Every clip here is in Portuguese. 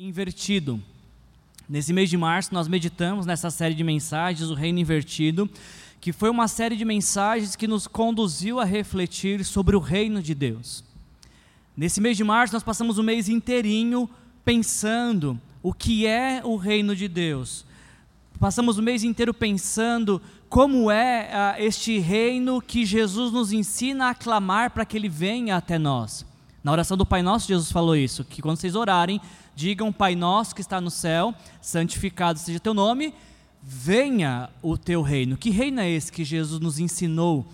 Invertido. Nesse mês de março, nós meditamos nessa série de mensagens, O Reino Invertido, que foi uma série de mensagens que nos conduziu a refletir sobre o reino de Deus. Nesse mês de março, nós passamos o mês inteirinho pensando o que é o reino de Deus. Passamos o mês inteiro pensando como é ah, este reino que Jesus nos ensina a clamar para que ele venha até nós. Na oração do Pai Nosso, Jesus falou isso: que quando vocês orarem, digam: Pai Nosso que está no céu, santificado seja teu nome, venha o teu reino. Que reino é esse que Jesus nos ensinou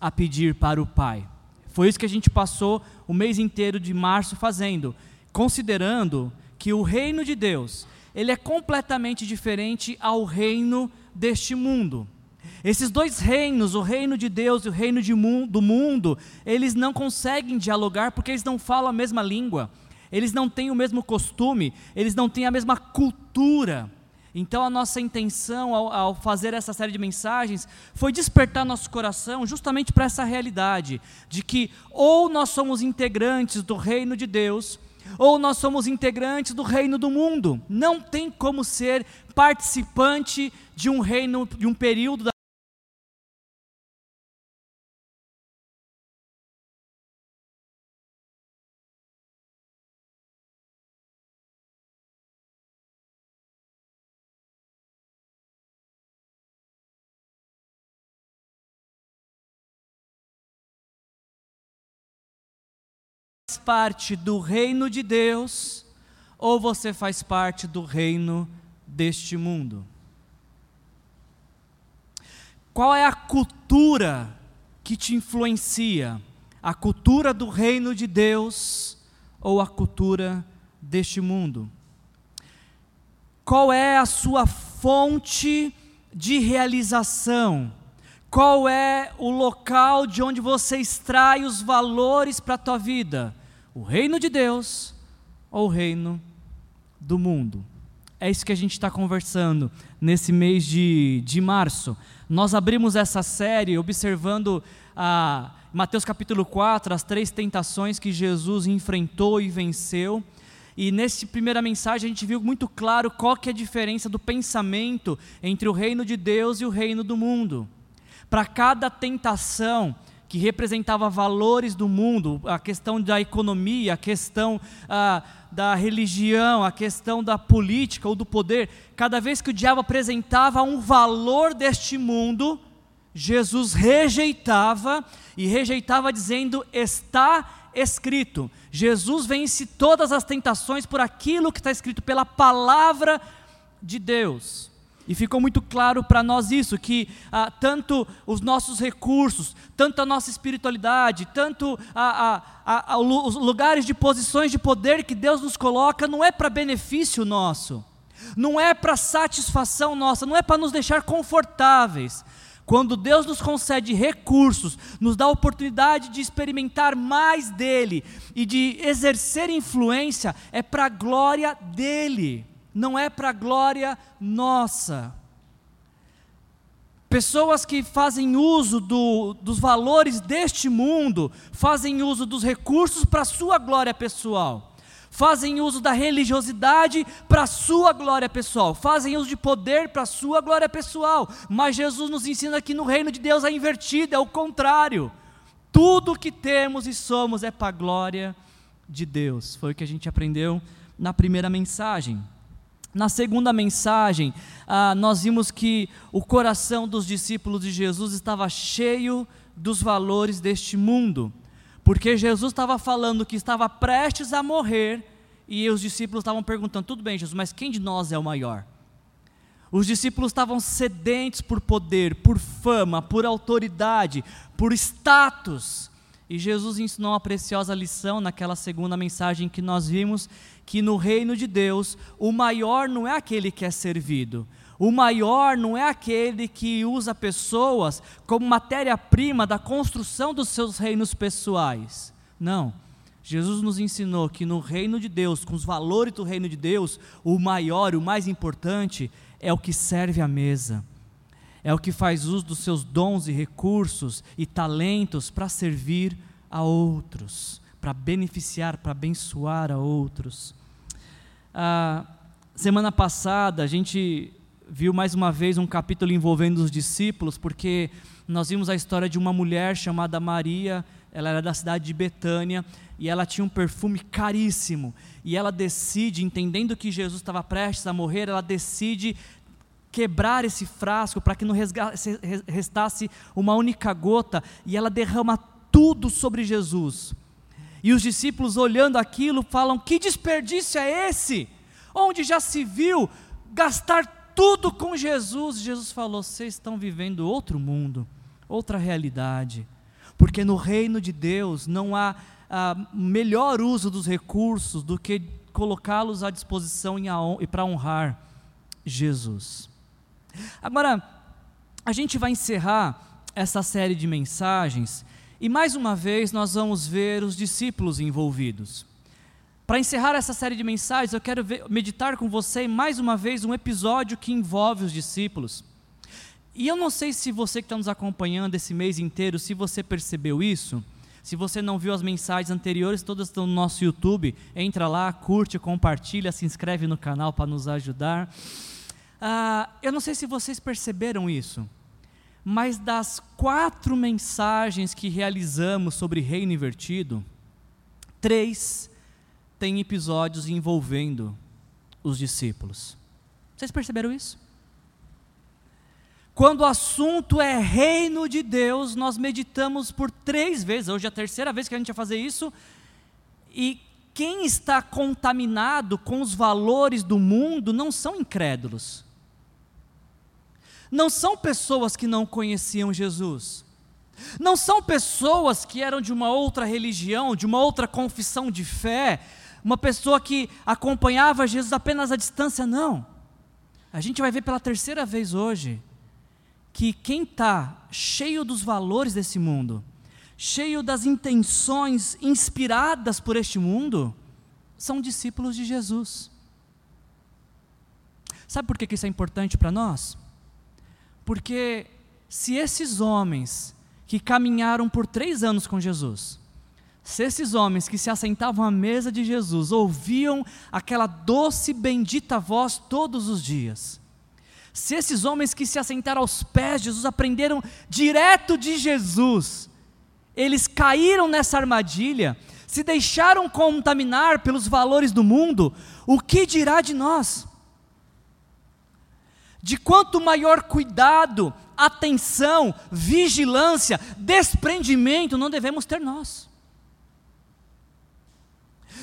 a pedir para o Pai? Foi isso que a gente passou o mês inteiro de março fazendo, considerando que o reino de Deus, ele é completamente diferente ao reino deste mundo. Esses dois reinos, o reino de Deus e o reino mu do mundo, eles não conseguem dialogar porque eles não falam a mesma língua, eles não têm o mesmo costume, eles não têm a mesma cultura. Então, a nossa intenção ao, ao, fazer essa série de mensagens foi despertar nosso coração justamente para essa realidade, de que ou nós somos integrantes do reino de Deus, ou nós somos integrantes do reino do mundo. Não tem como ser participante de um reino, de um período da parte do reino de Deus ou você faz parte do reino deste mundo? Qual é a cultura que te influencia? A cultura do reino de Deus ou a cultura deste mundo? Qual é a sua fonte de realização? Qual é o local de onde você extrai os valores para a tua vida? O reino de Deus ou o reino do mundo. É isso que a gente está conversando nesse mês de, de março. Nós abrimos essa série observando a Mateus capítulo 4, as três tentações que Jesus enfrentou e venceu. E nessa primeira mensagem a gente viu muito claro qual que é a diferença do pensamento entre o reino de Deus e o reino do mundo. Para cada tentação, que representava valores do mundo, a questão da economia, a questão ah, da religião, a questão da política ou do poder, cada vez que o diabo apresentava um valor deste mundo, Jesus rejeitava e rejeitava dizendo: está escrito. Jesus vence todas as tentações por aquilo que está escrito pela palavra de Deus. E ficou muito claro para nós isso, que ah, tanto os nossos recursos, tanto a nossa espiritualidade, tanto a, a, a, os lugares de posições de poder que Deus nos coloca, não é para benefício nosso, não é para satisfação nossa, não é para nos deixar confortáveis. Quando Deus nos concede recursos, nos dá a oportunidade de experimentar mais dele e de exercer influência, é para a glória dele não é para glória nossa. Pessoas que fazem uso do, dos valores deste mundo, fazem uso dos recursos para sua glória pessoal, fazem uso da religiosidade para sua glória pessoal, fazem uso de poder para sua glória pessoal, mas Jesus nos ensina que no reino de Deus é invertido, é o contrário. Tudo que temos e somos é para a glória de Deus. Foi o que a gente aprendeu na primeira mensagem. Na segunda mensagem, ah, nós vimos que o coração dos discípulos de Jesus estava cheio dos valores deste mundo, porque Jesus estava falando que estava prestes a morrer e os discípulos estavam perguntando: tudo bem, Jesus, mas quem de nós é o maior? Os discípulos estavam sedentes por poder, por fama, por autoridade, por status. E Jesus ensinou uma preciosa lição naquela segunda mensagem que nós vimos, que no reino de Deus, o maior não é aquele que é servido. O maior não é aquele que usa pessoas como matéria-prima da construção dos seus reinos pessoais. Não. Jesus nos ensinou que no reino de Deus, com os valores do reino de Deus, o maior, o mais importante, é o que serve à mesa é o que faz uso dos seus dons e recursos e talentos para servir a outros, para beneficiar, para abençoar a outros. A semana passada a gente viu mais uma vez um capítulo envolvendo os discípulos, porque nós vimos a história de uma mulher chamada Maria, ela era da cidade de Betânia e ela tinha um perfume caríssimo. E ela decide, entendendo que Jesus estava prestes a morrer, ela decide quebrar esse frasco para que não restasse uma única gota e ela derrama tudo sobre Jesus. E os discípulos, olhando aquilo, falam: Que desperdício é esse? Onde já se viu gastar tudo com Jesus? Jesus falou: Vocês estão vivendo outro mundo, outra realidade. Porque no reino de Deus não há melhor uso dos recursos do que colocá-los à disposição e para honrar Jesus. Agora, a gente vai encerrar essa série de mensagens e mais uma vez nós vamos ver os discípulos envolvidos. Para encerrar essa série de mensagens, eu quero ver, meditar com você mais uma vez um episódio que envolve os discípulos. E eu não sei se você que está nos acompanhando esse mês inteiro, se você percebeu isso. Se você não viu as mensagens anteriores, todas estão no nosso YouTube. Entra lá, curte, compartilha, se inscreve no canal para nos ajudar. Ah, eu não sei se vocês perceberam isso, mas das quatro mensagens que realizamos sobre reino invertido, três têm episódios envolvendo os discípulos. Vocês perceberam isso? Quando o assunto é reino de Deus, nós meditamos por três vezes, hoje é a terceira vez que a gente vai fazer isso, e quem está contaminado com os valores do mundo não são incrédulos não são pessoas que não conheciam Jesus. Não são pessoas que eram de uma outra religião, de uma outra confissão de fé, uma pessoa que acompanhava Jesus apenas à distância, não. A gente vai ver pela terceira vez hoje que quem está cheio dos valores desse mundo, cheio das intenções inspiradas por este mundo, são discípulos de Jesus. Sabe por que isso é importante para nós? Porque se esses homens que caminharam por três anos com Jesus, se esses homens que se assentavam à mesa de Jesus ouviam aquela doce bendita voz todos os dias, se esses homens que se assentaram aos pés de Jesus aprenderam direto de Jesus, eles caíram nessa armadilha, se deixaram contaminar pelos valores do mundo, o que dirá de nós? De quanto maior cuidado, atenção, vigilância, desprendimento não devemos ter nós.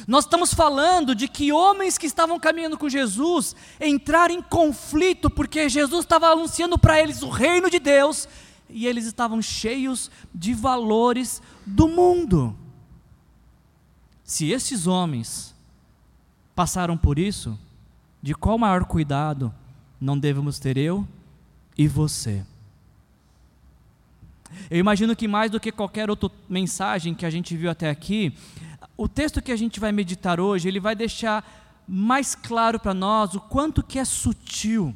Nós estamos falando de que homens que estavam caminhando com Jesus entraram em conflito porque Jesus estava anunciando para eles o reino de Deus e eles estavam cheios de valores do mundo. Se esses homens passaram por isso, de qual maior cuidado não devemos ter eu e você. Eu imagino que mais do que qualquer outra mensagem que a gente viu até aqui, o texto que a gente vai meditar hoje, ele vai deixar mais claro para nós o quanto que é sutil,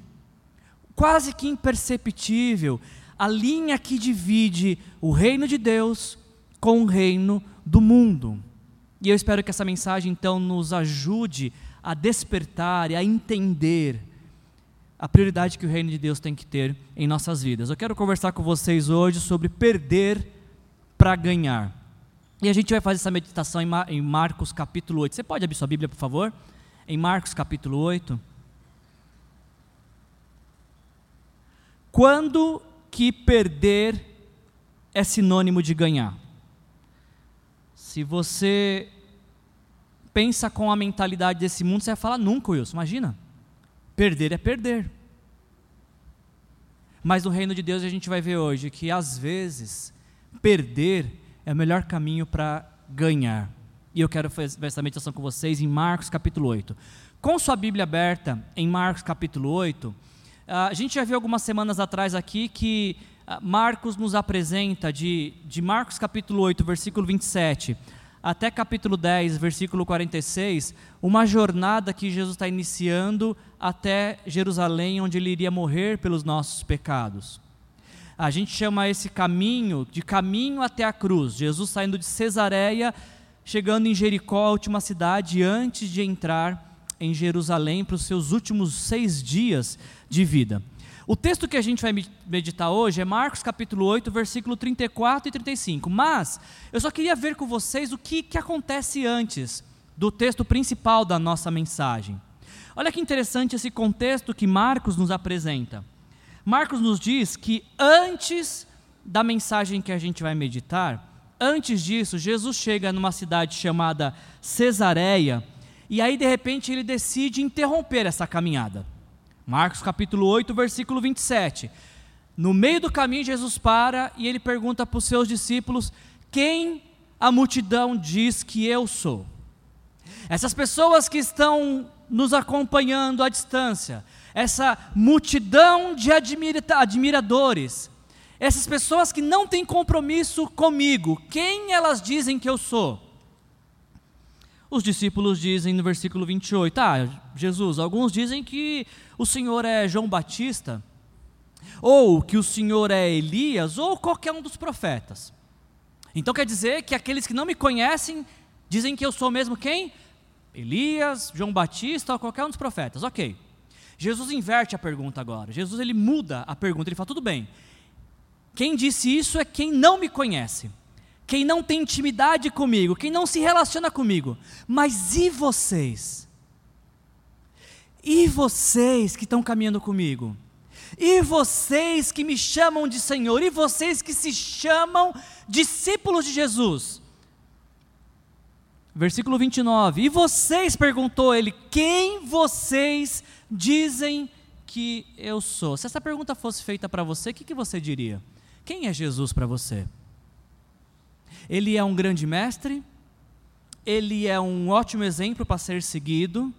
quase que imperceptível, a linha que divide o reino de Deus com o reino do mundo. E eu espero que essa mensagem então nos ajude a despertar e a entender a prioridade que o reino de Deus tem que ter em nossas vidas. Eu quero conversar com vocês hoje sobre perder para ganhar. E a gente vai fazer essa meditação em Marcos capítulo 8. Você pode abrir sua Bíblia, por favor? Em Marcos capítulo 8. Quando que perder é sinônimo de ganhar? Se você pensa com a mentalidade desse mundo, você vai falar nunca, Wilson, imagina. Perder é perder. Mas no reino de Deus a gente vai ver hoje que às vezes perder é o melhor caminho para ganhar. E eu quero fazer essa meditação com vocês em Marcos capítulo 8. Com sua Bíblia aberta em Marcos capítulo 8, a gente já viu algumas semanas atrás aqui que Marcos nos apresenta de, de Marcos capítulo 8, versículo 27 até capítulo 10, versículo 46, uma jornada que Jesus está iniciando até Jerusalém, onde ele iria morrer pelos nossos pecados. A gente chama esse caminho de caminho até a cruz. Jesus saindo de Cesareia, chegando em Jericó, a última cidade, antes de entrar em Jerusalém para os seus últimos seis dias de vida. O texto que a gente vai meditar hoje é Marcos capítulo 8, versículo 34 e 35. Mas eu só queria ver com vocês o que, que acontece antes do texto principal da nossa mensagem. Olha que interessante esse contexto que Marcos nos apresenta. Marcos nos diz que antes da mensagem que a gente vai meditar, antes disso, Jesus chega numa cidade chamada Cesareia, e aí de repente ele decide interromper essa caminhada. Marcos capítulo 8, versículo 27. No meio do caminho, Jesus para e ele pergunta para os seus discípulos: Quem a multidão diz que eu sou? Essas pessoas que estão nos acompanhando à distância, essa multidão de admira admiradores, essas pessoas que não têm compromisso comigo, quem elas dizem que eu sou? Os discípulos dizem no versículo 28, ah, Jesus, alguns dizem que o Senhor é João Batista, ou que o Senhor é Elias, ou qualquer um dos profetas. Então quer dizer que aqueles que não me conhecem dizem que eu sou mesmo quem? Elias, João Batista ou qualquer um dos profetas. Ok. Jesus inverte a pergunta agora. Jesus ele muda a pergunta. Ele fala: tudo bem. Quem disse isso é quem não me conhece quem não tem intimidade comigo, quem não se relaciona comigo. Mas e vocês? E vocês que estão caminhando comigo? E vocês que me chamam de Senhor? E vocês que se chamam discípulos de Jesus? Versículo 29. E vocês, perguntou ele, quem vocês dizem que eu sou? Se essa pergunta fosse feita para você, o que, que você diria? Quem é Jesus para você? Ele é um grande mestre, ele é um ótimo exemplo para ser seguido.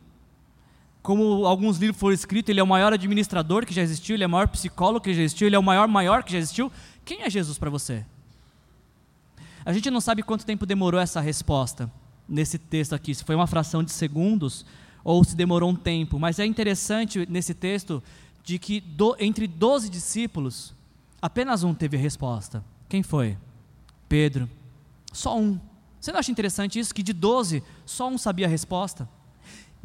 Como alguns livros foram escritos, ele é o maior administrador que já existiu, ele é o maior psicólogo que já existiu, ele é o maior maior que já existiu. Quem é Jesus para você? A gente não sabe quanto tempo demorou essa resposta nesse texto aqui, se foi uma fração de segundos ou se demorou um tempo, mas é interessante nesse texto de que do, entre 12 discípulos, apenas um teve resposta. Quem foi? Pedro. Só um. Você não acha interessante isso? Que de 12, só um sabia a resposta?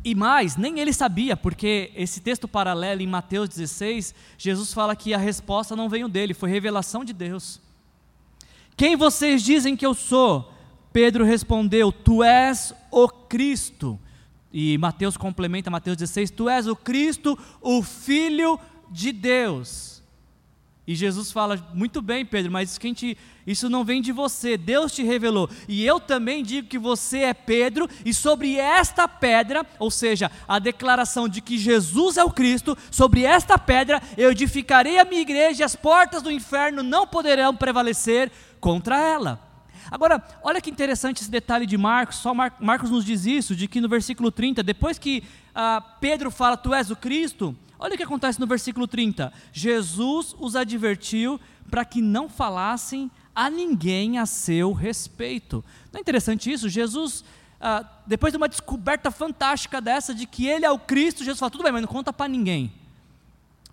E mais, nem ele sabia, porque esse texto paralelo em Mateus 16, Jesus fala que a resposta não veio dele, foi revelação de Deus. Quem vocês dizem que eu sou? Pedro respondeu: Tu és o Cristo. E Mateus complementa, Mateus 16: Tu és o Cristo, o Filho de Deus. E Jesus fala: Muito bem, Pedro, mas te, isso não vem de você, Deus te revelou. E eu também digo que você é Pedro, e sobre esta pedra, ou seja, a declaração de que Jesus é o Cristo, sobre esta pedra eu edificarei a minha igreja, e as portas do inferno não poderão prevalecer contra ela. Agora, olha que interessante esse detalhe de Marcos, só Mar Marcos nos diz isso, de que no versículo 30, depois que ah, Pedro fala, Tu és o Cristo Olha o que acontece no versículo 30. Jesus os advertiu para que não falassem a ninguém a seu respeito. Não é interessante isso? Jesus, ah, depois de uma descoberta fantástica dessa, de que ele é o Cristo, Jesus fala: tudo bem, mas não conta para ninguém.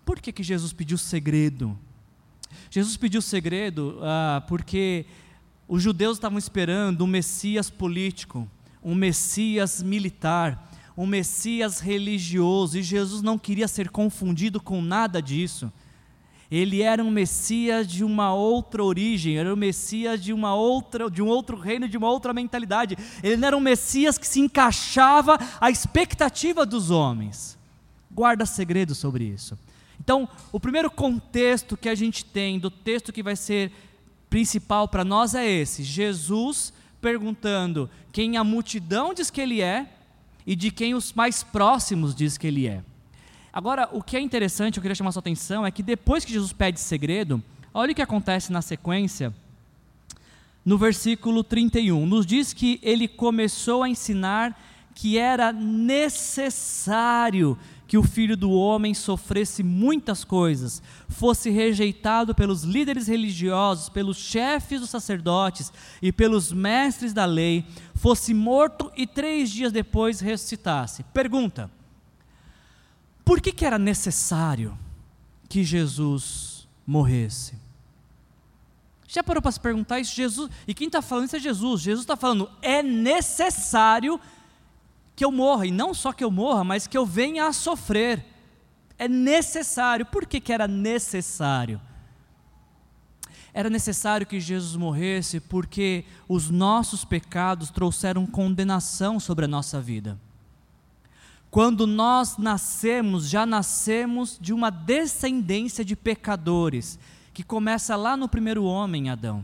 Por que, que Jesus pediu segredo? Jesus pediu segredo ah, porque os judeus estavam esperando um Messias político, um Messias militar um Messias religioso, e Jesus não queria ser confundido com nada disso. Ele era um Messias de uma outra origem, era um Messias de uma outra, de um outro reino, de uma outra mentalidade. Ele não era um Messias que se encaixava à expectativa dos homens. Guarda segredo sobre isso. Então, o primeiro contexto que a gente tem do texto que vai ser principal para nós é esse: Jesus perguntando quem a multidão diz que ele é e de quem os mais próximos diz que ele é. Agora, o que é interessante, eu queria chamar sua atenção, é que depois que Jesus pede segredo, olha o que acontece na sequência, no versículo 31. Nos diz que ele começou a ensinar que era necessário que o filho do homem sofresse muitas coisas, fosse rejeitado pelos líderes religiosos, pelos chefes dos sacerdotes e pelos mestres da lei, fosse morto e três dias depois ressuscitasse. Pergunta: por que, que era necessário que Jesus morresse? Já parou para se perguntar isso? Jesus, e quem está falando isso é Jesus. Jesus está falando, é necessário que eu morra, e não só que eu morra, mas que eu venha a sofrer. É necessário. Por que, que era necessário? Era necessário que Jesus morresse porque os nossos pecados trouxeram condenação sobre a nossa vida. Quando nós nascemos, já nascemos de uma descendência de pecadores, que começa lá no primeiro homem, Adão.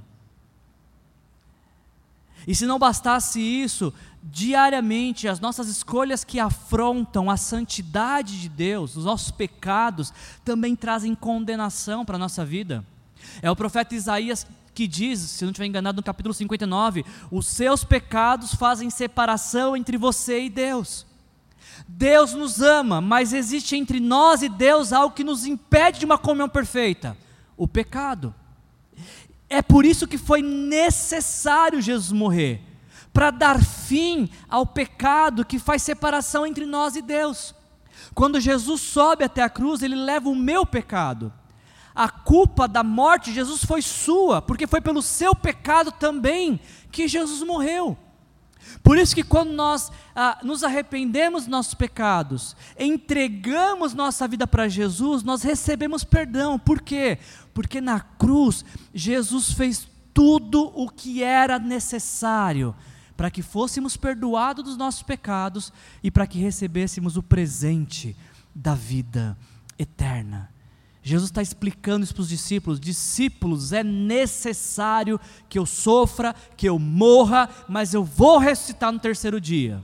E se não bastasse isso, diariamente as nossas escolhas que afrontam a santidade de Deus, os nossos pecados, também trazem condenação para a nossa vida. É o profeta Isaías que diz, se não estiver enganado, no capítulo 59, os seus pecados fazem separação entre você e Deus. Deus nos ama, mas existe entre nós e Deus algo que nos impede de uma comunhão perfeita: o pecado. É por isso que foi necessário Jesus morrer para dar fim ao pecado que faz separação entre nós e Deus. Quando Jesus sobe até a cruz, ele leva o meu pecado a culpa da morte de Jesus foi sua, porque foi pelo seu pecado também que Jesus morreu. Por isso que quando nós ah, nos arrependemos dos nossos pecados, entregamos nossa vida para Jesus, nós recebemos perdão. Por quê? Porque na cruz Jesus fez tudo o que era necessário para que fôssemos perdoados dos nossos pecados e para que recebêssemos o presente da vida eterna. Jesus está explicando isso para os discípulos: discípulos, é necessário que eu sofra, que eu morra, mas eu vou ressuscitar no terceiro dia.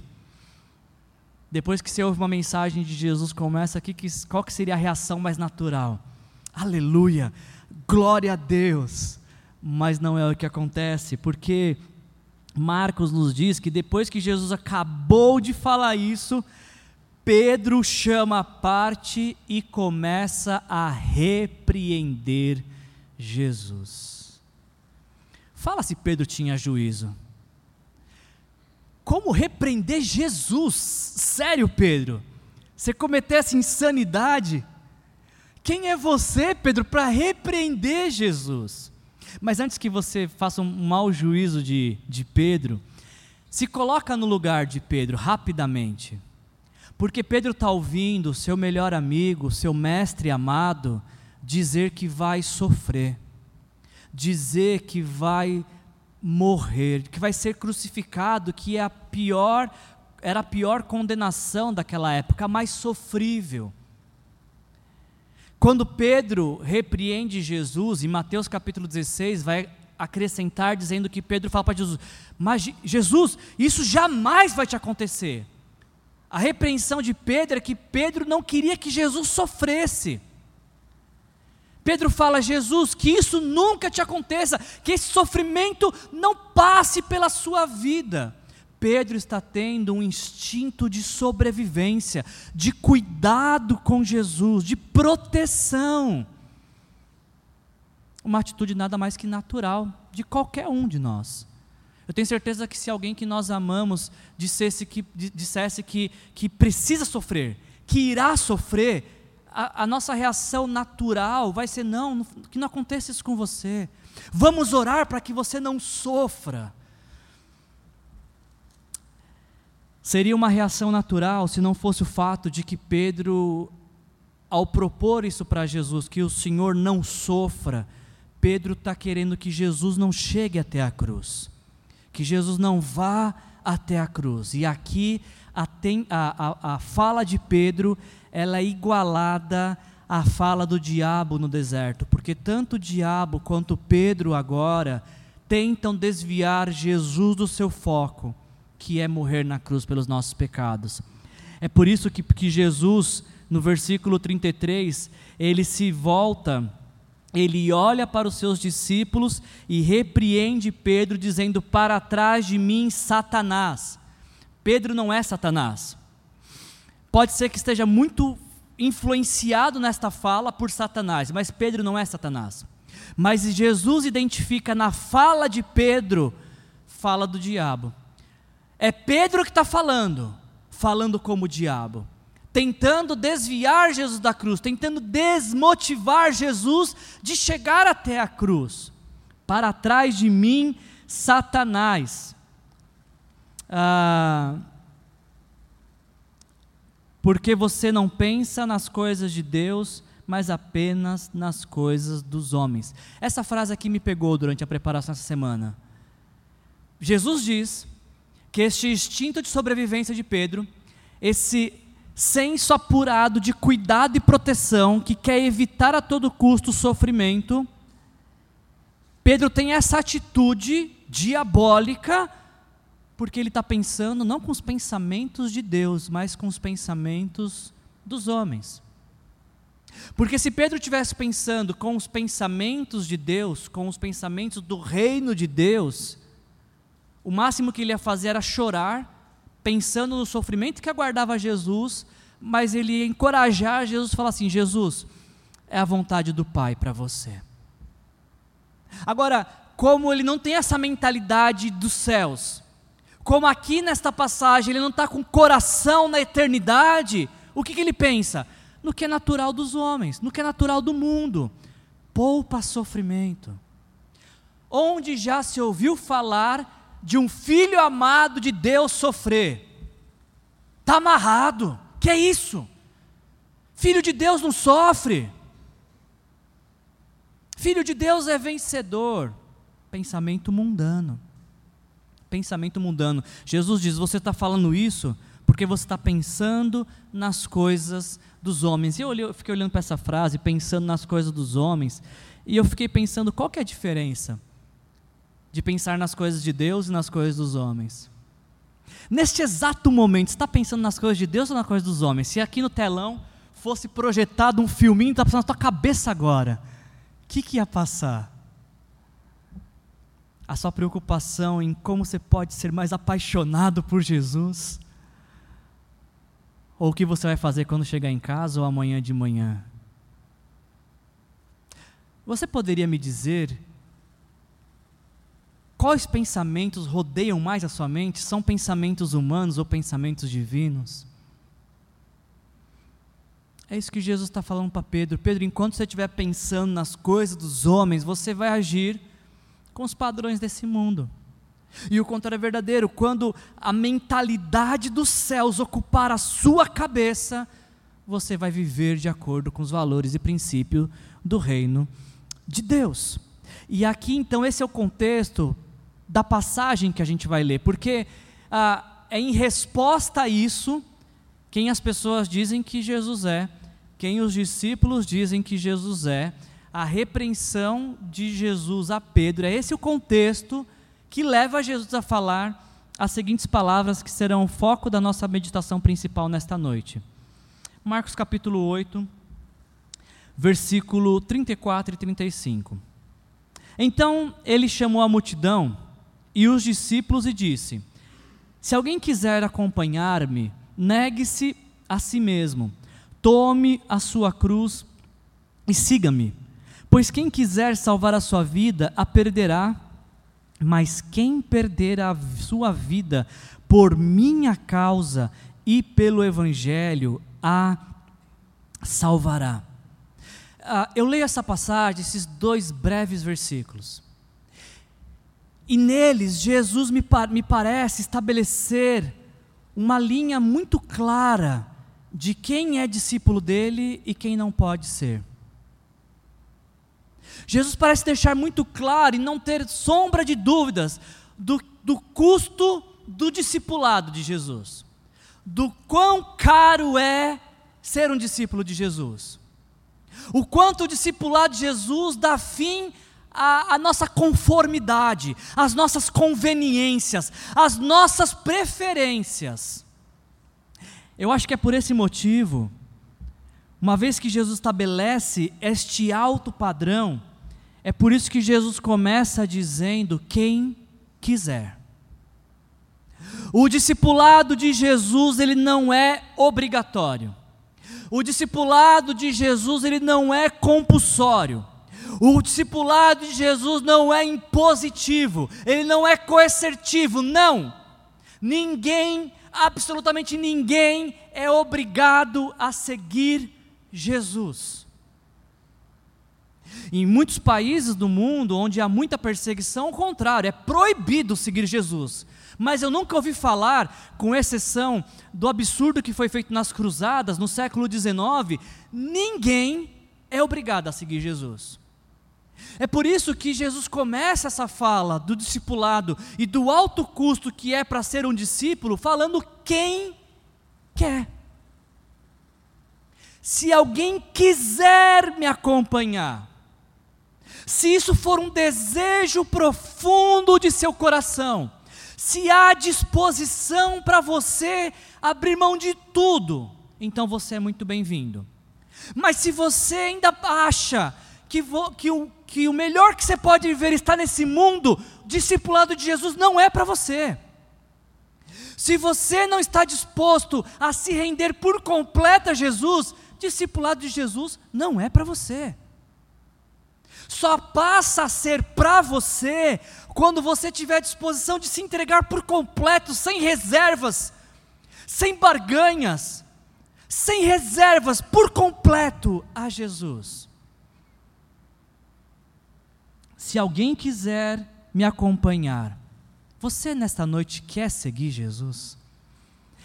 Depois que você ouve uma mensagem de Jesus começa aqui, qual que seria a reação mais natural? Aleluia, glória a Deus. Mas não é o que acontece, porque Marcos nos diz que depois que Jesus acabou de falar isso, Pedro chama a parte e começa a repreender Jesus. Fala se Pedro tinha juízo. Como repreender Jesus? Sério, Pedro? Você cometesse insanidade? Quem é você, Pedro, para repreender Jesus? Mas antes que você faça um mau juízo de, de Pedro, se coloca no lugar de Pedro rapidamente. Porque Pedro está ouvindo seu melhor amigo, seu mestre amado, dizer que vai sofrer, dizer que vai morrer, que vai ser crucificado, que é a pior, era a pior condenação daquela época, a mais sofrível. Quando Pedro repreende Jesus, em Mateus capítulo 16, vai acrescentar dizendo que Pedro fala para Jesus: Mas Jesus, isso jamais vai te acontecer. A repreensão de Pedro é que Pedro não queria que Jesus sofresse. Pedro fala: Jesus, que isso nunca te aconteça, que esse sofrimento não passe pela sua vida. Pedro está tendo um instinto de sobrevivência, de cuidado com Jesus, de proteção. Uma atitude nada mais que natural de qualquer um de nós. Eu tenho certeza que se alguém que nós amamos dissesse que, dissesse que, que precisa sofrer, que irá sofrer, a, a, nossa reação natural vai ser: não, que não aconteça isso com você. Vamos orar para que você não sofra. Seria uma reação natural se não fosse o fato de que Pedro, ao propor isso para Jesus, que o Senhor não sofra, Pedro está querendo que Jesus não chegue até a cruz que Jesus não vá até a cruz. E aqui a, a, a fala de Pedro ela é igualada à fala do diabo no deserto, porque tanto o diabo quanto Pedro agora tentam desviar Jesus do seu foco, que é morrer na cruz pelos nossos pecados. É por isso que, que Jesus, no versículo 33, ele se volta ele olha para os seus discípulos e repreende Pedro, dizendo: Para trás de mim, Satanás. Pedro não é Satanás. Pode ser que esteja muito influenciado nesta fala por Satanás, mas Pedro não é Satanás. Mas Jesus identifica na fala de Pedro, fala do diabo. É Pedro que está falando, falando como o diabo tentando desviar Jesus da cruz, tentando desmotivar Jesus de chegar até a cruz. Para trás de mim, Satanás. Ah, porque você não pensa nas coisas de Deus, mas apenas nas coisas dos homens. Essa frase aqui me pegou durante a preparação essa semana. Jesus diz que este instinto de sobrevivência de Pedro, esse senso apurado de cuidado e proteção, que quer evitar a todo custo o sofrimento, Pedro tem essa atitude diabólica, porque ele está pensando não com os pensamentos de Deus, mas com os pensamentos dos homens. Porque se Pedro estivesse pensando com os pensamentos de Deus, com os pensamentos do reino de Deus, o máximo que ele ia fazer era chorar, pensando no sofrimento que aguardava Jesus, mas ele ia encorajar Jesus e falar assim: Jesus, é a vontade do Pai para você. Agora, como ele não tem essa mentalidade dos céus, como aqui nesta passagem ele não está com coração na eternidade, o que, que ele pensa? No que é natural dos homens, no que é natural do mundo. Poupa sofrimento. Onde já se ouviu falar de um filho amado de Deus sofrer? Está amarrado. Que é isso? Filho de Deus não sofre. Filho de Deus é vencedor. Pensamento mundano. Pensamento mundano. Jesus diz: Você está falando isso porque você está pensando nas coisas dos homens. E eu, olhei, eu fiquei olhando para essa frase, pensando nas coisas dos homens, e eu fiquei pensando qual que é a diferença de pensar nas coisas de Deus e nas coisas dos homens. Neste exato momento, está pensando nas coisas de Deus ou nas coisas dos homens? Se aqui no telão fosse projetado um filminho, está passando na tua cabeça agora que, que ia passar? A sua preocupação em como você pode ser mais apaixonado por Jesus? Ou o que você vai fazer quando chegar em casa ou amanhã de manhã? Você poderia me dizer quais pensamentos rodeiam mais a sua mente? São pensamentos humanos ou pensamentos divinos? É isso que Jesus está falando para Pedro. Pedro, enquanto você estiver pensando nas coisas dos homens, você vai agir com os padrões desse mundo. E o contrário é verdadeiro, quando a mentalidade dos céus ocupar a sua cabeça, você vai viver de acordo com os valores e princípios do reino de Deus. E aqui então esse é o contexto da passagem que a gente vai ler, porque ah, é em resposta a isso quem as pessoas dizem que Jesus é quem os discípulos dizem que Jesus é, a repreensão de Jesus a Pedro. É esse o contexto que leva Jesus a falar as seguintes palavras que serão o foco da nossa meditação principal nesta noite. Marcos capítulo 8, versículo 34 e 35. Então ele chamou a multidão e os discípulos e disse: Se alguém quiser acompanhar-me, negue-se a si mesmo Tome a sua cruz e siga-me. Pois quem quiser salvar a sua vida, a perderá, mas quem perder a sua vida por minha causa e pelo Evangelho, a salvará. Ah, eu leio essa passagem, esses dois breves versículos. E neles, Jesus me, me parece estabelecer uma linha muito clara de quem é discípulo dele e quem não pode ser. Jesus parece deixar muito claro e não ter sombra de dúvidas do, do custo do discipulado de Jesus, do quão caro é ser um discípulo de Jesus, o quanto o discipulado de Jesus dá fim à, à nossa conformidade, às nossas conveniências, às nossas preferências. Eu acho que é por esse motivo, uma vez que Jesus estabelece este alto padrão, é por isso que Jesus começa dizendo: quem quiser. O discipulado de Jesus, ele não é obrigatório. O discipulado de Jesus, ele não é compulsório. O discipulado de Jesus não é impositivo, ele não é coercitivo, não. Ninguém absolutamente ninguém é obrigado a seguir Jesus. Em muitos países do mundo onde há muita perseguição, ao contrário, é proibido seguir Jesus. Mas eu nunca ouvi falar, com exceção do absurdo que foi feito nas cruzadas no século XIX, ninguém é obrigado a seguir Jesus. É por isso que Jesus começa essa fala do discipulado e do alto custo que é para ser um discípulo, falando quem quer. Se alguém quiser me acompanhar, se isso for um desejo profundo de seu coração, se há disposição para você abrir mão de tudo, então você é muito bem-vindo. Mas se você ainda acha que, que, o, que o melhor que você pode viver está nesse mundo, discipulado de Jesus não é para você. Se você não está disposto a se render por completo a Jesus, discipulado de Jesus não é para você. Só passa a ser para você quando você tiver disposição de se entregar por completo, sem reservas, sem barganhas, sem reservas, por completo a Jesus. Se alguém quiser me acompanhar, você nesta noite quer seguir Jesus?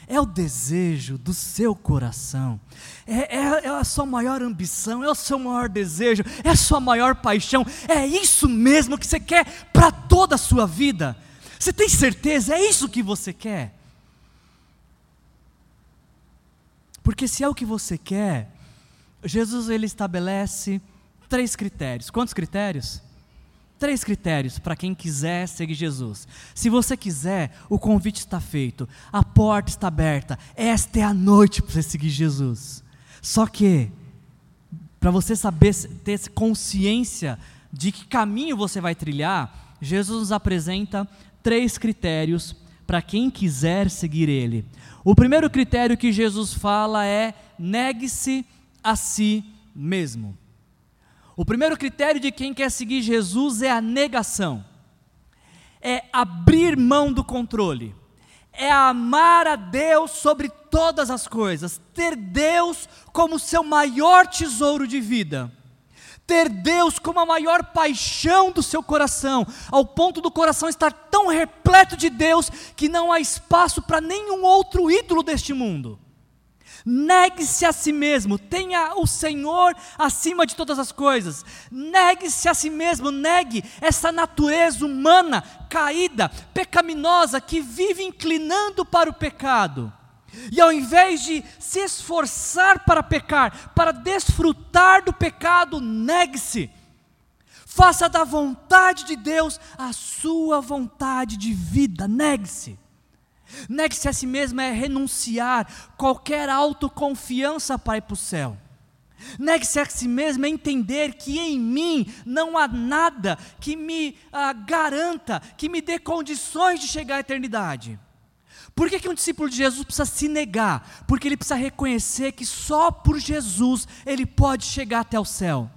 É o desejo do seu coração, é, é, é, a sua maior ambição, é o seu maior desejo, é a sua maior paixão, é isso mesmo que você quer para toda a sua vida. Você tem certeza? É isso que você quer? Porque se é o que você quer, Jesus ele estabelece três critérios. Quantos critérios? Três critérios para quem quiser seguir Jesus. Se você quiser, o convite está feito, a porta está aberta. Esta é a noite para você seguir Jesus. Só que, para você saber, ter consciência de que caminho você vai trilhar, Jesus nos apresenta três critérios para quem quiser seguir Ele. O primeiro critério que Jesus fala é: negue-se a si mesmo. O primeiro critério de quem quer seguir Jesus é a negação, é abrir mão do controle, é amar a Deus sobre todas as coisas, ter Deus como seu maior tesouro de vida, ter Deus como a maior paixão do seu coração, ao ponto do coração estar tão repleto de Deus que não há espaço para nenhum outro ídolo deste mundo. Negue-se a si mesmo, tenha o Senhor acima de todas as coisas. Negue-se a si mesmo, negue essa natureza humana caída, pecaminosa, que vive inclinando para o pecado. E ao invés de se esforçar para pecar, para desfrutar do pecado, negue-se. Faça da vontade de Deus a sua vontade de vida, negue-se. Negue-se a si mesmo é renunciar qualquer autoconfiança para ir para o céu. Negue-se a si mesmo é entender que em mim não há nada que me ah, garanta, que me dê condições de chegar à eternidade. Por que, que um discípulo de Jesus precisa se negar? Porque ele precisa reconhecer que só por Jesus ele pode chegar até o céu.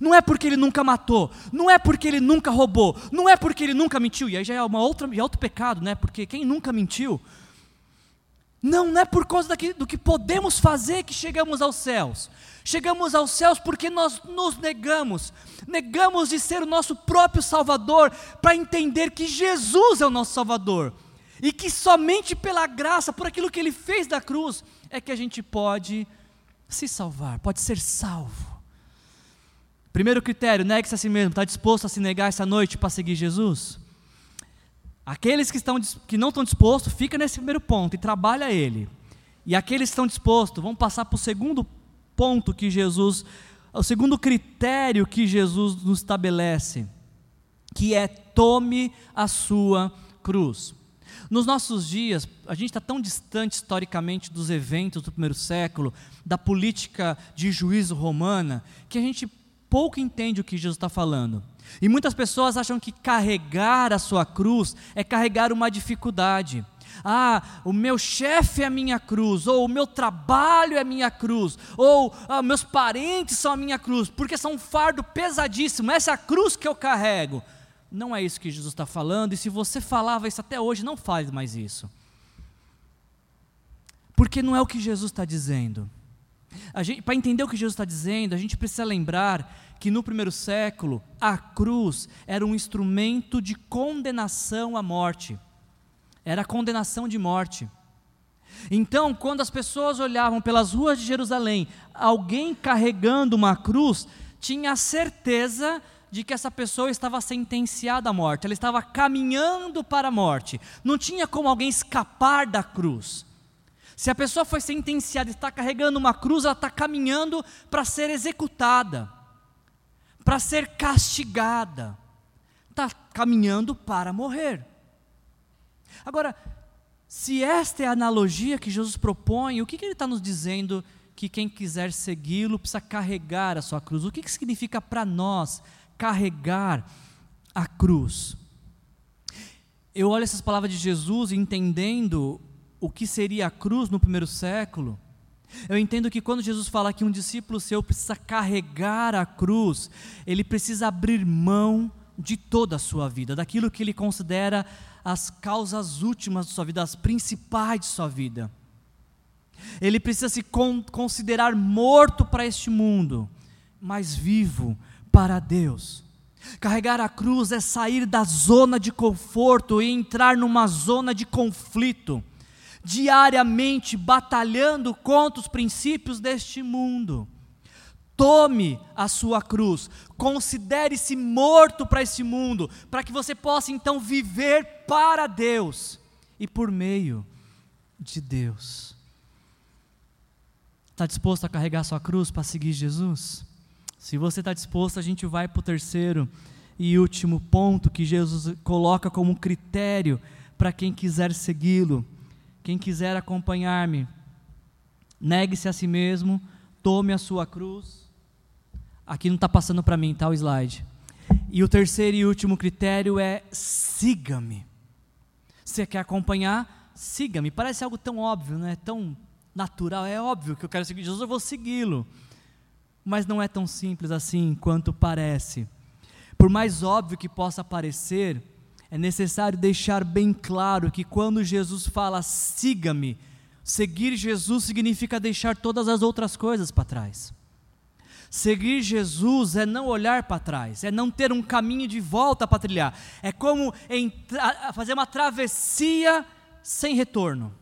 Não é porque ele nunca matou, não é porque ele nunca roubou, não é porque ele nunca mentiu, e aí já é uma outra, é outro pecado, né? Porque quem nunca mentiu, não, não é por causa daqui, do que podemos fazer que chegamos aos céus. Chegamos aos céus porque nós nos negamos, negamos de ser o nosso próprio Salvador, para entender que Jesus é o nosso Salvador, e que somente pela graça, por aquilo que Ele fez da cruz, é que a gente pode se salvar, pode ser salvo. Primeiro critério, negue-se a si mesmo. Está disposto a se negar essa noite para seguir Jesus? Aqueles que, estão, que não estão dispostos, fica nesse primeiro ponto e trabalha ele. E aqueles que estão dispostos, vão passar para o segundo ponto que Jesus, o segundo critério que Jesus nos estabelece, que é tome a sua cruz. Nos nossos dias, a gente está tão distante historicamente dos eventos do primeiro século, da política de juízo romana, que a gente pouco entende o que Jesus está falando. E muitas pessoas acham que carregar a sua cruz é carregar uma dificuldade. Ah, o meu chefe é a minha cruz, ou o meu trabalho é a minha cruz, ou ah, meus parentes são a minha cruz, porque são um fardo pesadíssimo, essa é a cruz que eu carrego. Não é isso que Jesus está falando, e se você falava isso até hoje, não fale mais isso. Porque não é o que Jesus está dizendo. Para entender o que Jesus está dizendo, a gente precisa lembrar que no primeiro século a cruz era um instrumento de condenação à morte. Era condenação de morte. Então, quando as pessoas olhavam pelas ruas de Jerusalém, alguém carregando uma cruz, tinha a certeza de que essa pessoa estava sentenciada à morte, ela estava caminhando para a morte. Não tinha como alguém escapar da cruz. Se a pessoa foi sentenciada e está carregando uma cruz, ela está caminhando para ser executada, para ser castigada, está caminhando para morrer. Agora, se esta é a analogia que Jesus propõe, o que, que ele está nos dizendo que quem quiser segui-lo precisa carregar a sua cruz? O que, que significa para nós carregar a cruz? Eu olho essas palavras de Jesus entendendo o que seria a cruz no primeiro século, eu entendo que quando Jesus fala que um discípulo seu precisa carregar a cruz, ele precisa abrir mão de toda a sua vida, daquilo que ele considera as causas últimas de sua vida, as principais de sua vida. Ele precisa se con considerar morto para este mundo, mas vivo para Deus. Carregar a cruz é sair da zona de conforto e entrar numa zona de conflito diariamente batalhando contra os princípios deste mundo. Tome a sua cruz, considere-se morto para esse mundo, para que você possa então viver para Deus e por meio de Deus. Está disposto a carregar sua cruz para seguir Jesus? Se você está disposto, a gente vai para o terceiro e último ponto que Jesus coloca como critério para quem quiser segui-lo. Quem quiser acompanhar-me, negue-se a si mesmo, tome a sua cruz. Aqui não está passando para mim, tá o slide. E o terceiro e último critério é siga-me. Você quer acompanhar? Siga-me. Parece algo tão óbvio, não é tão natural. É óbvio que eu quero seguir Jesus, eu vou segui-lo. Mas não é tão simples assim quanto parece. Por mais óbvio que possa parecer, é necessário deixar bem claro que quando Jesus fala siga-me, seguir Jesus significa deixar todas as outras coisas para trás. Seguir Jesus é não olhar para trás, é não ter um caminho de volta para trilhar, é como fazer uma travessia sem retorno,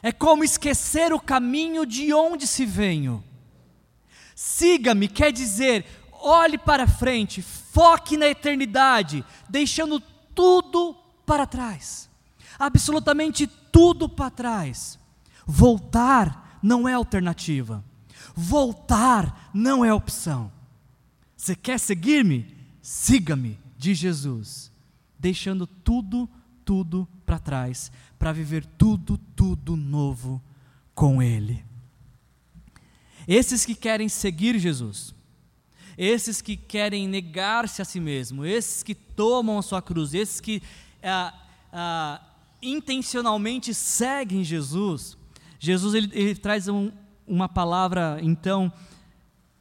é como esquecer o caminho de onde se veio. Siga-me quer dizer, olhe para frente, foque na eternidade, deixando tudo para trás. Absolutamente tudo para trás. Voltar não é alternativa. Voltar não é opção. Você quer seguir-me? Siga-me, diz Jesus, deixando tudo, tudo para trás, para viver tudo, tudo novo com Ele. Esses que querem seguir Jesus, esses que querem negar-se a si mesmo, esses que tomam a sua cruz, esses que ah, ah, intencionalmente seguem Jesus, Jesus ele, ele traz um, uma palavra, então,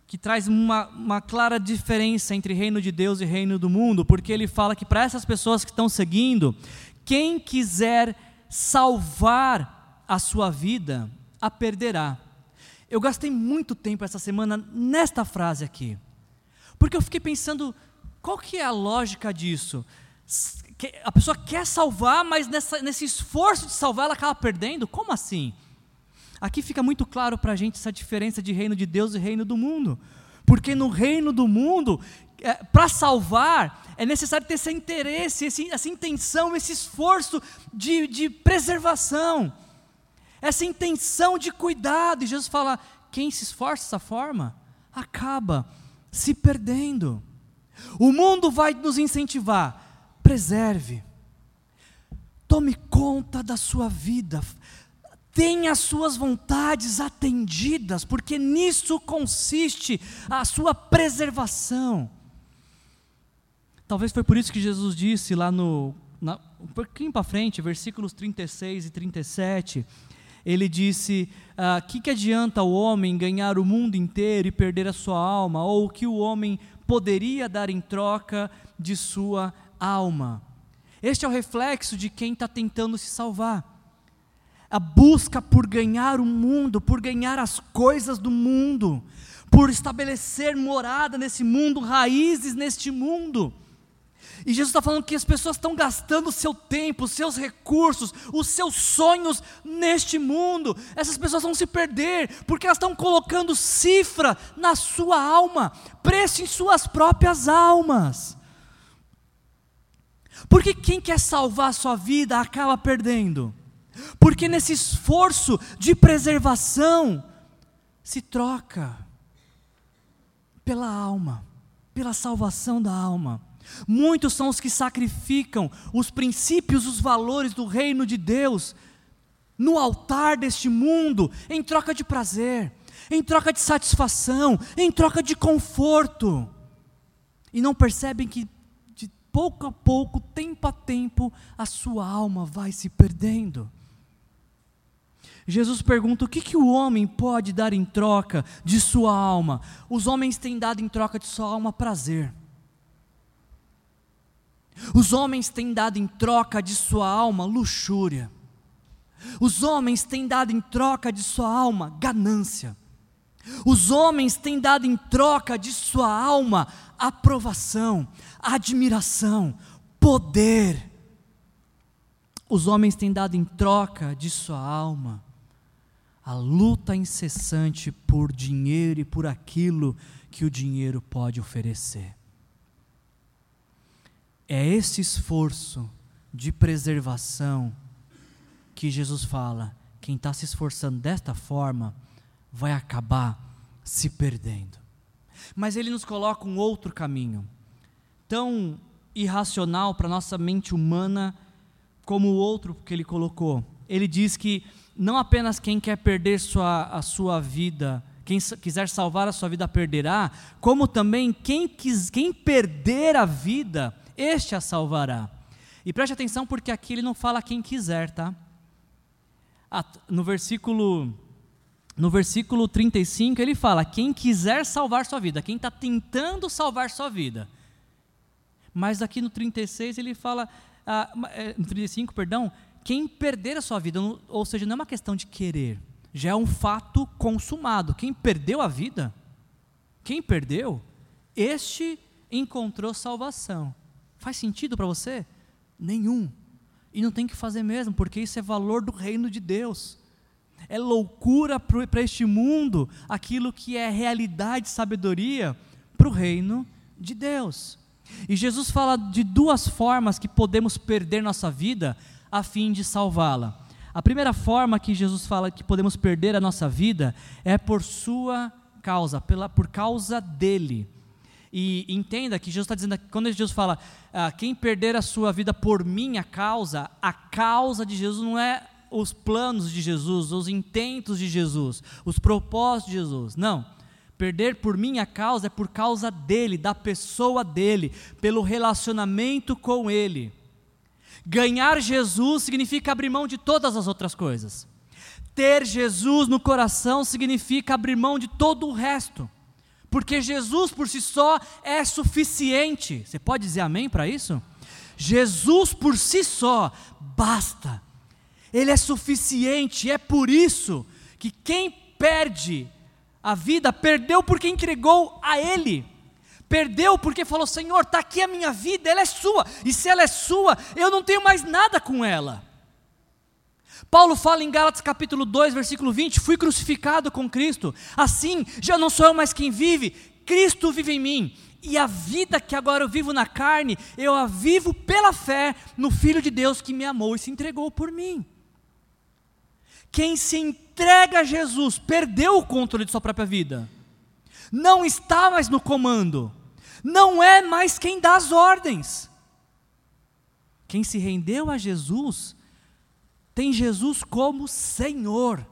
que traz uma, uma clara diferença entre reino de Deus e reino do mundo, porque ele fala que para essas pessoas que estão seguindo, quem quiser salvar a sua vida, a perderá. Eu gastei muito tempo essa semana nesta frase aqui. Porque eu fiquei pensando, qual que é a lógica disso? A pessoa quer salvar, mas nessa, nesse esforço de salvar ela acaba perdendo? Como assim? Aqui fica muito claro para a gente essa diferença de reino de Deus e reino do mundo. Porque no reino do mundo, é, para salvar, é necessário ter esse interesse, esse, essa intenção, esse esforço de, de preservação, essa intenção de cuidado. E Jesus fala: quem se esforça dessa forma, acaba se perdendo. O mundo vai nos incentivar, preserve, tome conta da sua vida, tenha as suas vontades atendidas, porque nisso consiste a sua preservação. Talvez foi por isso que Jesus disse lá no, na, um pouquinho para frente, versículos 36 e 37, ele disse: O ah, que, que adianta o homem ganhar o mundo inteiro e perder a sua alma? Ou o que o homem poderia dar em troca de sua alma? Este é o reflexo de quem está tentando se salvar. a busca por ganhar o mundo, por ganhar as coisas do mundo, por estabelecer morada nesse mundo, raízes neste mundo. E Jesus está falando que as pessoas estão gastando o seu tempo, os seus recursos, os seus sonhos neste mundo. Essas pessoas vão se perder, porque elas estão colocando cifra na sua alma, preço em suas próprias almas. Porque quem quer salvar a sua vida acaba perdendo. Porque nesse esforço de preservação se troca pela alma, pela salvação da alma. Muitos são os que sacrificam os princípios, os valores do reino de Deus no altar deste mundo, em troca de prazer, em troca de satisfação, em troca de conforto. E não percebem que de pouco a pouco, tempo a tempo, a sua alma vai se perdendo. Jesus pergunta: o que, que o homem pode dar em troca de sua alma? Os homens têm dado em troca de sua alma prazer. Os homens têm dado em troca de sua alma luxúria. Os homens têm dado em troca de sua alma ganância. Os homens têm dado em troca de sua alma aprovação, admiração, poder. Os homens têm dado em troca de sua alma a luta incessante por dinheiro e por aquilo que o dinheiro pode oferecer. É esse esforço de preservação que Jesus fala: quem está se esforçando desta forma vai acabar se perdendo. Mas ele nos coloca um outro caminho, tão irracional para nossa mente humana como o outro que ele colocou. Ele diz que não apenas quem quer perder sua, a sua vida, quem quiser salvar a sua vida perderá, como também quem, quis, quem perder a vida este a salvará. E preste atenção porque aqui ele não fala quem quiser, tá? No versículo no versículo 35 ele fala: quem quiser salvar sua vida, quem está tentando salvar sua vida. Mas aqui no 36 ele fala, ah, é, no 35, perdão, quem perder a sua vida, ou seja, não é uma questão de querer, já é um fato consumado. Quem perdeu a vida, quem perdeu, este encontrou salvação. Faz sentido para você? Nenhum. E não tem que fazer mesmo, porque isso é valor do reino de Deus. É loucura para este mundo aquilo que é realidade sabedoria para o reino de Deus. E Jesus fala de duas formas que podemos perder nossa vida a fim de salvá-la. A primeira forma que Jesus fala que podemos perder a nossa vida é por sua causa, pela, por causa dele. E entenda que Jesus está dizendo, quando Jesus fala, ah, quem perder a sua vida por minha causa, a causa de Jesus não é os planos de Jesus, os intentos de Jesus, os propósitos de Jesus. Não. Perder por minha causa é por causa dele, da pessoa dele, pelo relacionamento com ele. Ganhar Jesus significa abrir mão de todas as outras coisas. Ter Jesus no coração significa abrir mão de todo o resto porque Jesus por si só é suficiente. Você pode dizer amém para isso? Jesus por si só basta. Ele é suficiente, é por isso que quem perde a vida perdeu porque entregou a Ele. Perdeu porque falou: Senhor, está aqui a minha vida, ela é sua, e se ela é sua, eu não tenho mais nada com ela. Paulo fala em Gálatas capítulo 2, versículo 20: Fui crucificado com Cristo, assim já não sou eu mais quem vive, Cristo vive em mim. E a vida que agora eu vivo na carne, eu a vivo pela fé no Filho de Deus que me amou e se entregou por mim. Quem se entrega a Jesus perdeu o controle de sua própria vida, não está mais no comando, não é mais quem dá as ordens. Quem se rendeu a Jesus tem Jesus como Senhor,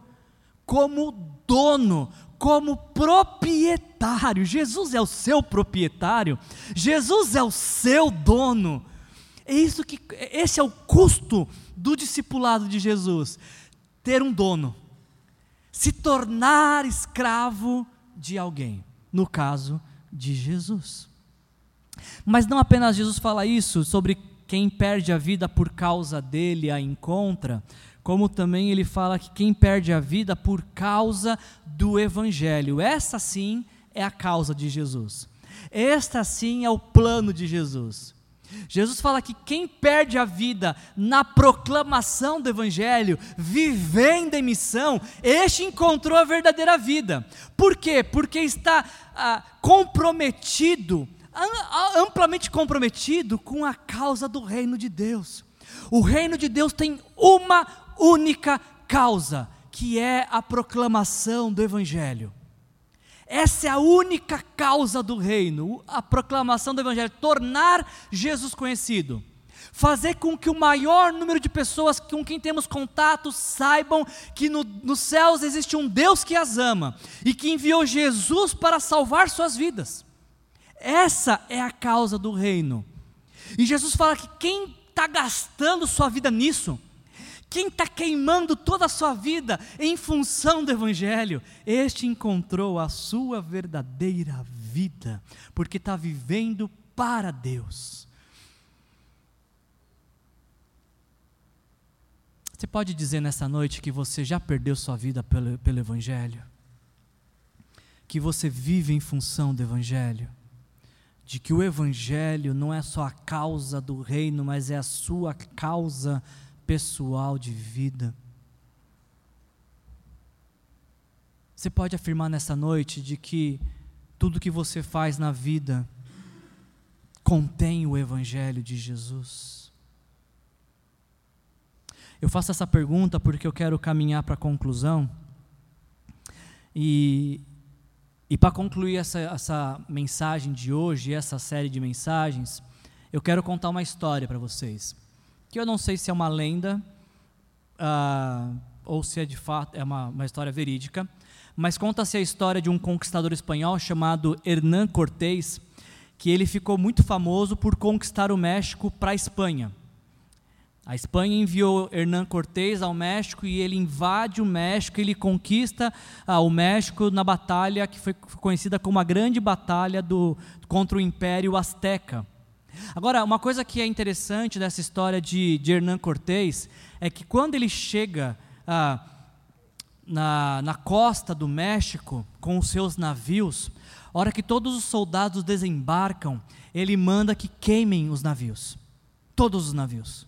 como dono, como proprietário. Jesus é o seu proprietário, Jesus é o seu dono. É isso que esse é o custo do discipulado de Jesus, ter um dono, se tornar escravo de alguém, no caso de Jesus. Mas não apenas Jesus fala isso sobre quem perde a vida por causa dele a encontra, como também ele fala que quem perde a vida por causa do Evangelho. Essa sim é a causa de Jesus. Esta sim é o plano de Jesus. Jesus fala que quem perde a vida na proclamação do Evangelho, vivendo em missão, este encontrou a verdadeira vida. Por quê? Porque está ah, comprometido, amplamente comprometido com a causa do reino de Deus. O reino de Deus tem uma única causa, que é a proclamação do Evangelho. Essa é a única causa do reino, a proclamação do Evangelho, tornar Jesus conhecido. Fazer com que o maior número de pessoas com quem temos contato saibam que no, nos céus existe um Deus que as ama e que enviou Jesus para salvar suas vidas. Essa é a causa do reino. E Jesus fala que quem está gastando sua vida nisso, quem está queimando toda a sua vida em função do Evangelho, este encontrou a sua verdadeira vida, porque está vivendo para Deus. Você pode dizer nessa noite que você já perdeu sua vida pelo, pelo Evangelho? Que você vive em função do Evangelho? De que o Evangelho não é só a causa do reino, mas é a sua causa pessoal de vida. Você pode afirmar nessa noite de que tudo que você faz na vida contém o Evangelho de Jesus? Eu faço essa pergunta porque eu quero caminhar para a conclusão. E, e para concluir essa, essa mensagem de hoje, essa série de mensagens, eu quero contar uma história para vocês que eu não sei se é uma lenda uh, ou se é de fato é uma, uma história verídica, mas conta-se a história de um conquistador espanhol chamado Hernán Cortés, que ele ficou muito famoso por conquistar o México para a Espanha. A Espanha enviou Hernán Cortés ao México e ele invade o México, ele conquista ah, o México na batalha que foi conhecida como a Grande Batalha do, contra o Império Azteca. Agora, uma coisa que é interessante dessa história de, de Hernán Cortés é que quando ele chega ah, na, na costa do México com os seus navios, a hora que todos os soldados desembarcam, ele manda que queimem os navios. Todos os navios.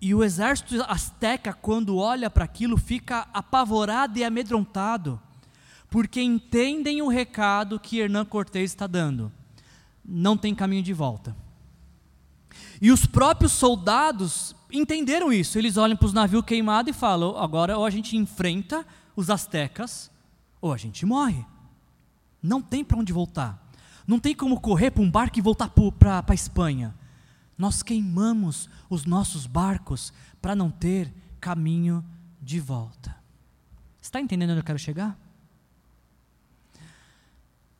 E o exército azteca, quando olha para aquilo, fica apavorado e amedrontado, porque entendem o recado que Hernán Cortés está dando não tem caminho de volta. E os próprios soldados entenderam isso. Eles olham para os navios queimados e falam: agora ou a gente enfrenta os astecas, ou a gente morre. Não tem para onde voltar. Não tem como correr para um barco e voltar para a Espanha. Nós queimamos os nossos barcos para não ter caminho de volta. Está entendendo onde eu quero chegar?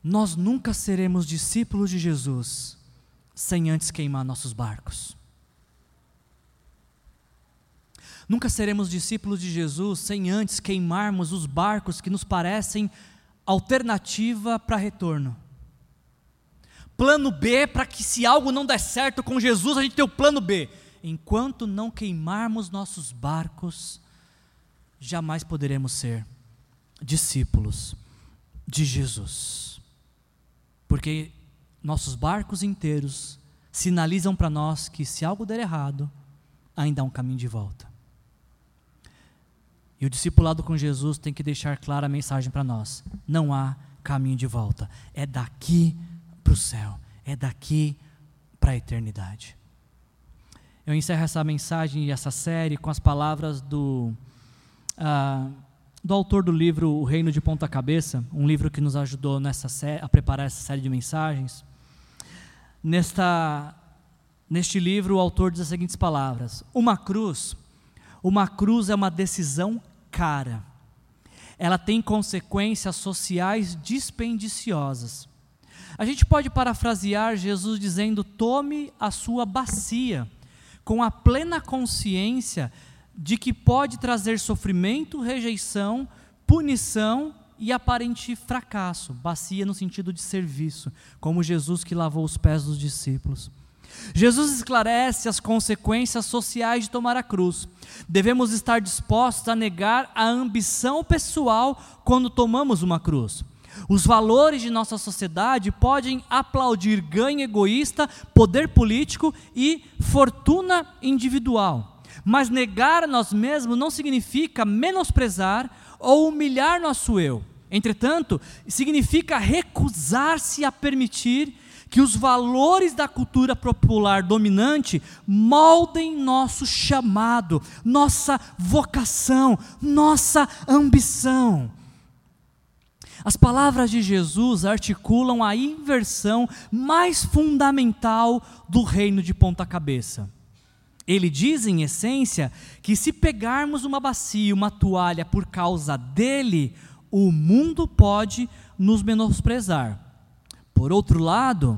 nós nunca seremos discípulos de Jesus sem antes queimar nossos barcos. Nunca seremos discípulos de Jesus sem antes queimarmos os barcos que nos parecem alternativa para retorno. Plano B para que se algo não der certo com Jesus, a gente tem o plano B. Enquanto não queimarmos nossos barcos, jamais poderemos ser discípulos de Jesus porque nossos barcos inteiros sinalizam para nós que se algo der errado, ainda há um caminho de volta. E o discipulado com Jesus tem que deixar clara a mensagem para nós: não há caminho de volta, é daqui para o céu, é daqui para a eternidade. Eu encerro essa mensagem e essa série com as palavras do. Uh, do autor do livro O Reino de Ponta Cabeça, um livro que nos ajudou nessa série, a preparar essa série de mensagens. Nesta, neste livro, o autor diz as seguintes palavras: Uma cruz, uma cruz é uma decisão cara. Ela tem consequências sociais dispendiciosas. A gente pode parafrasear Jesus dizendo: tome a sua bacia, com a plena consciência de que pode trazer sofrimento, rejeição, punição e aparente fracasso. Bacia no sentido de serviço, como Jesus que lavou os pés dos discípulos. Jesus esclarece as consequências sociais de tomar a cruz. Devemos estar dispostos a negar a ambição pessoal quando tomamos uma cruz. Os valores de nossa sociedade podem aplaudir ganho egoísta, poder político e fortuna individual. Mas negar a nós mesmos não significa menosprezar ou humilhar nosso eu. Entretanto, significa recusar-se a permitir que os valores da cultura popular dominante moldem nosso chamado, nossa vocação, nossa ambição. As palavras de Jesus articulam a inversão mais fundamental do reino de ponta-cabeça. Ele diz, em essência, que se pegarmos uma bacia, uma toalha por causa dele, o mundo pode nos menosprezar. Por outro lado,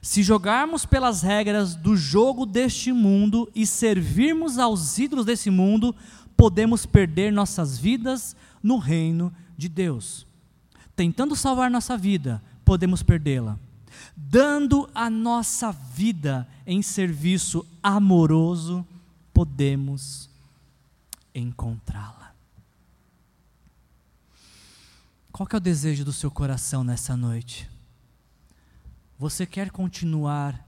se jogarmos pelas regras do jogo deste mundo e servirmos aos ídolos desse mundo, podemos perder nossas vidas no reino de Deus. Tentando salvar nossa vida, podemos perdê-la. Dando a nossa vida em serviço amoroso, podemos encontrá-la. Qual é o desejo do seu coração nessa noite? Você quer continuar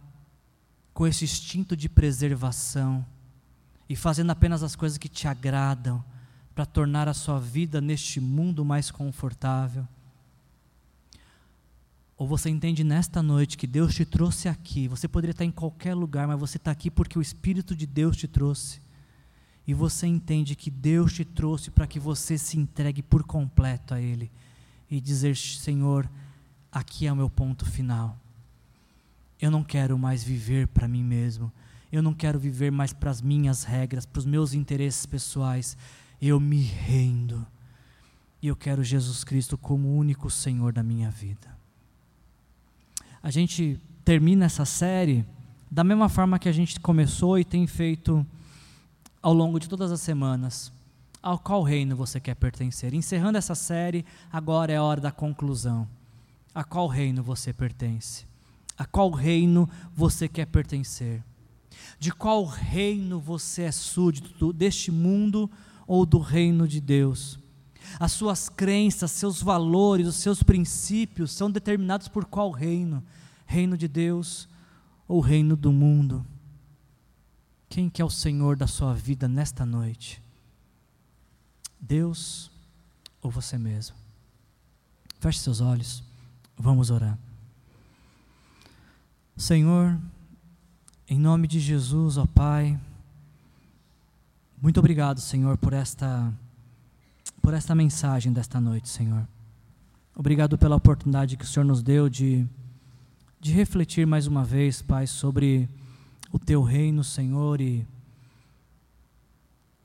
com esse instinto de preservação e fazendo apenas as coisas que te agradam para tornar a sua vida neste mundo mais confortável? Ou você entende nesta noite que Deus te trouxe aqui? Você poderia estar em qualquer lugar, mas você está aqui porque o Espírito de Deus te trouxe. E você entende que Deus te trouxe para que você se entregue por completo a Ele e dizer: Senhor, aqui é o meu ponto final. Eu não quero mais viver para mim mesmo. Eu não quero viver mais para as minhas regras, para os meus interesses pessoais. Eu me rendo. E eu quero Jesus Cristo como único Senhor da minha vida. A gente termina essa série da mesma forma que a gente começou e tem feito ao longo de todas as semanas. Ao qual reino você quer pertencer? Encerrando essa série, agora é a hora da conclusão. A qual reino você pertence? A qual reino você quer pertencer? De qual reino você é súdito, deste mundo ou do reino de Deus? As suas crenças, seus valores, os seus princípios são determinados por qual reino? Reino de Deus ou reino do mundo? Quem que é o Senhor da sua vida nesta noite? Deus ou você mesmo? Feche seus olhos, vamos orar. Senhor, em nome de Jesus, ó Pai, muito obrigado, Senhor, por esta por esta mensagem desta noite, Senhor. Obrigado pela oportunidade que o Senhor nos deu de de refletir mais uma vez, Pai, sobre o teu reino, Senhor, e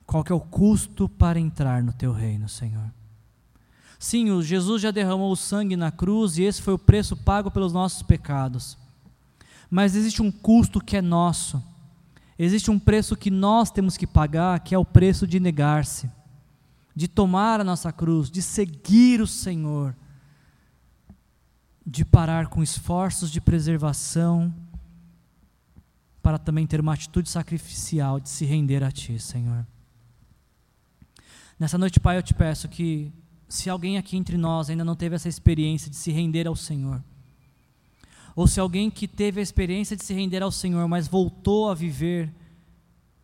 qual que é o custo para entrar no teu reino, Senhor. Sim, o Jesus já derramou o sangue na cruz e esse foi o preço pago pelos nossos pecados. Mas existe um custo que é nosso. Existe um preço que nós temos que pagar, que é o preço de negar-se, de tomar a nossa cruz, de seguir o Senhor, de parar com esforços de preservação, para também ter uma atitude sacrificial de se render a Ti, Senhor. Nessa noite, Pai, eu te peço que, se alguém aqui entre nós ainda não teve essa experiência de se render ao Senhor, ou se alguém que teve a experiência de se render ao Senhor, mas voltou a viver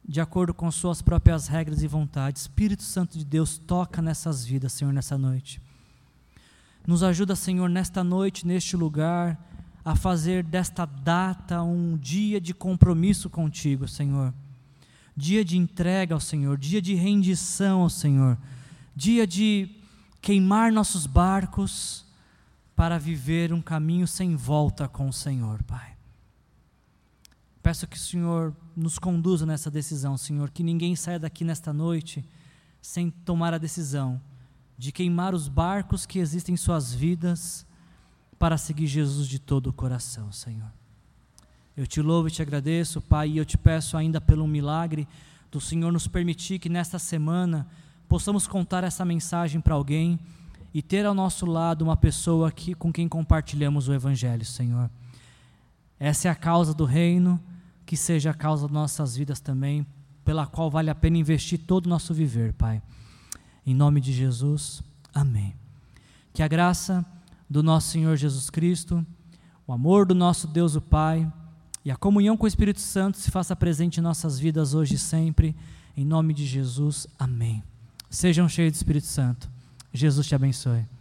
de acordo com suas próprias regras e vontades, Espírito Santo de Deus toca nessas vidas, Senhor, nessa noite. Nos ajuda, Senhor, nesta noite, neste lugar, a fazer desta data um dia de compromisso contigo, Senhor. Dia de entrega ao Senhor, dia de rendição ao Senhor, dia de queimar nossos barcos para viver um caminho sem volta com o Senhor, Pai. Peço que o Senhor nos conduza nessa decisão, Senhor, que ninguém saia daqui nesta noite sem tomar a decisão de queimar os barcos que existem em suas vidas para seguir Jesus de todo o coração, Senhor. Eu te louvo e te agradeço, Pai, e eu te peço ainda pelo milagre do Senhor nos permitir que nesta semana possamos contar essa mensagem para alguém e ter ao nosso lado uma pessoa que, com quem compartilhamos o Evangelho, Senhor. Essa é a causa do reino, que seja a causa das nossas vidas também, pela qual vale a pena investir todo o nosso viver, Pai. Em nome de Jesus, amém. Que a graça do nosso Senhor Jesus Cristo, o amor do nosso Deus o Pai e a comunhão com o Espírito Santo se faça presente em nossas vidas hoje e sempre. Em nome de Jesus, amém. Sejam cheios do Espírito Santo. Jesus te abençoe.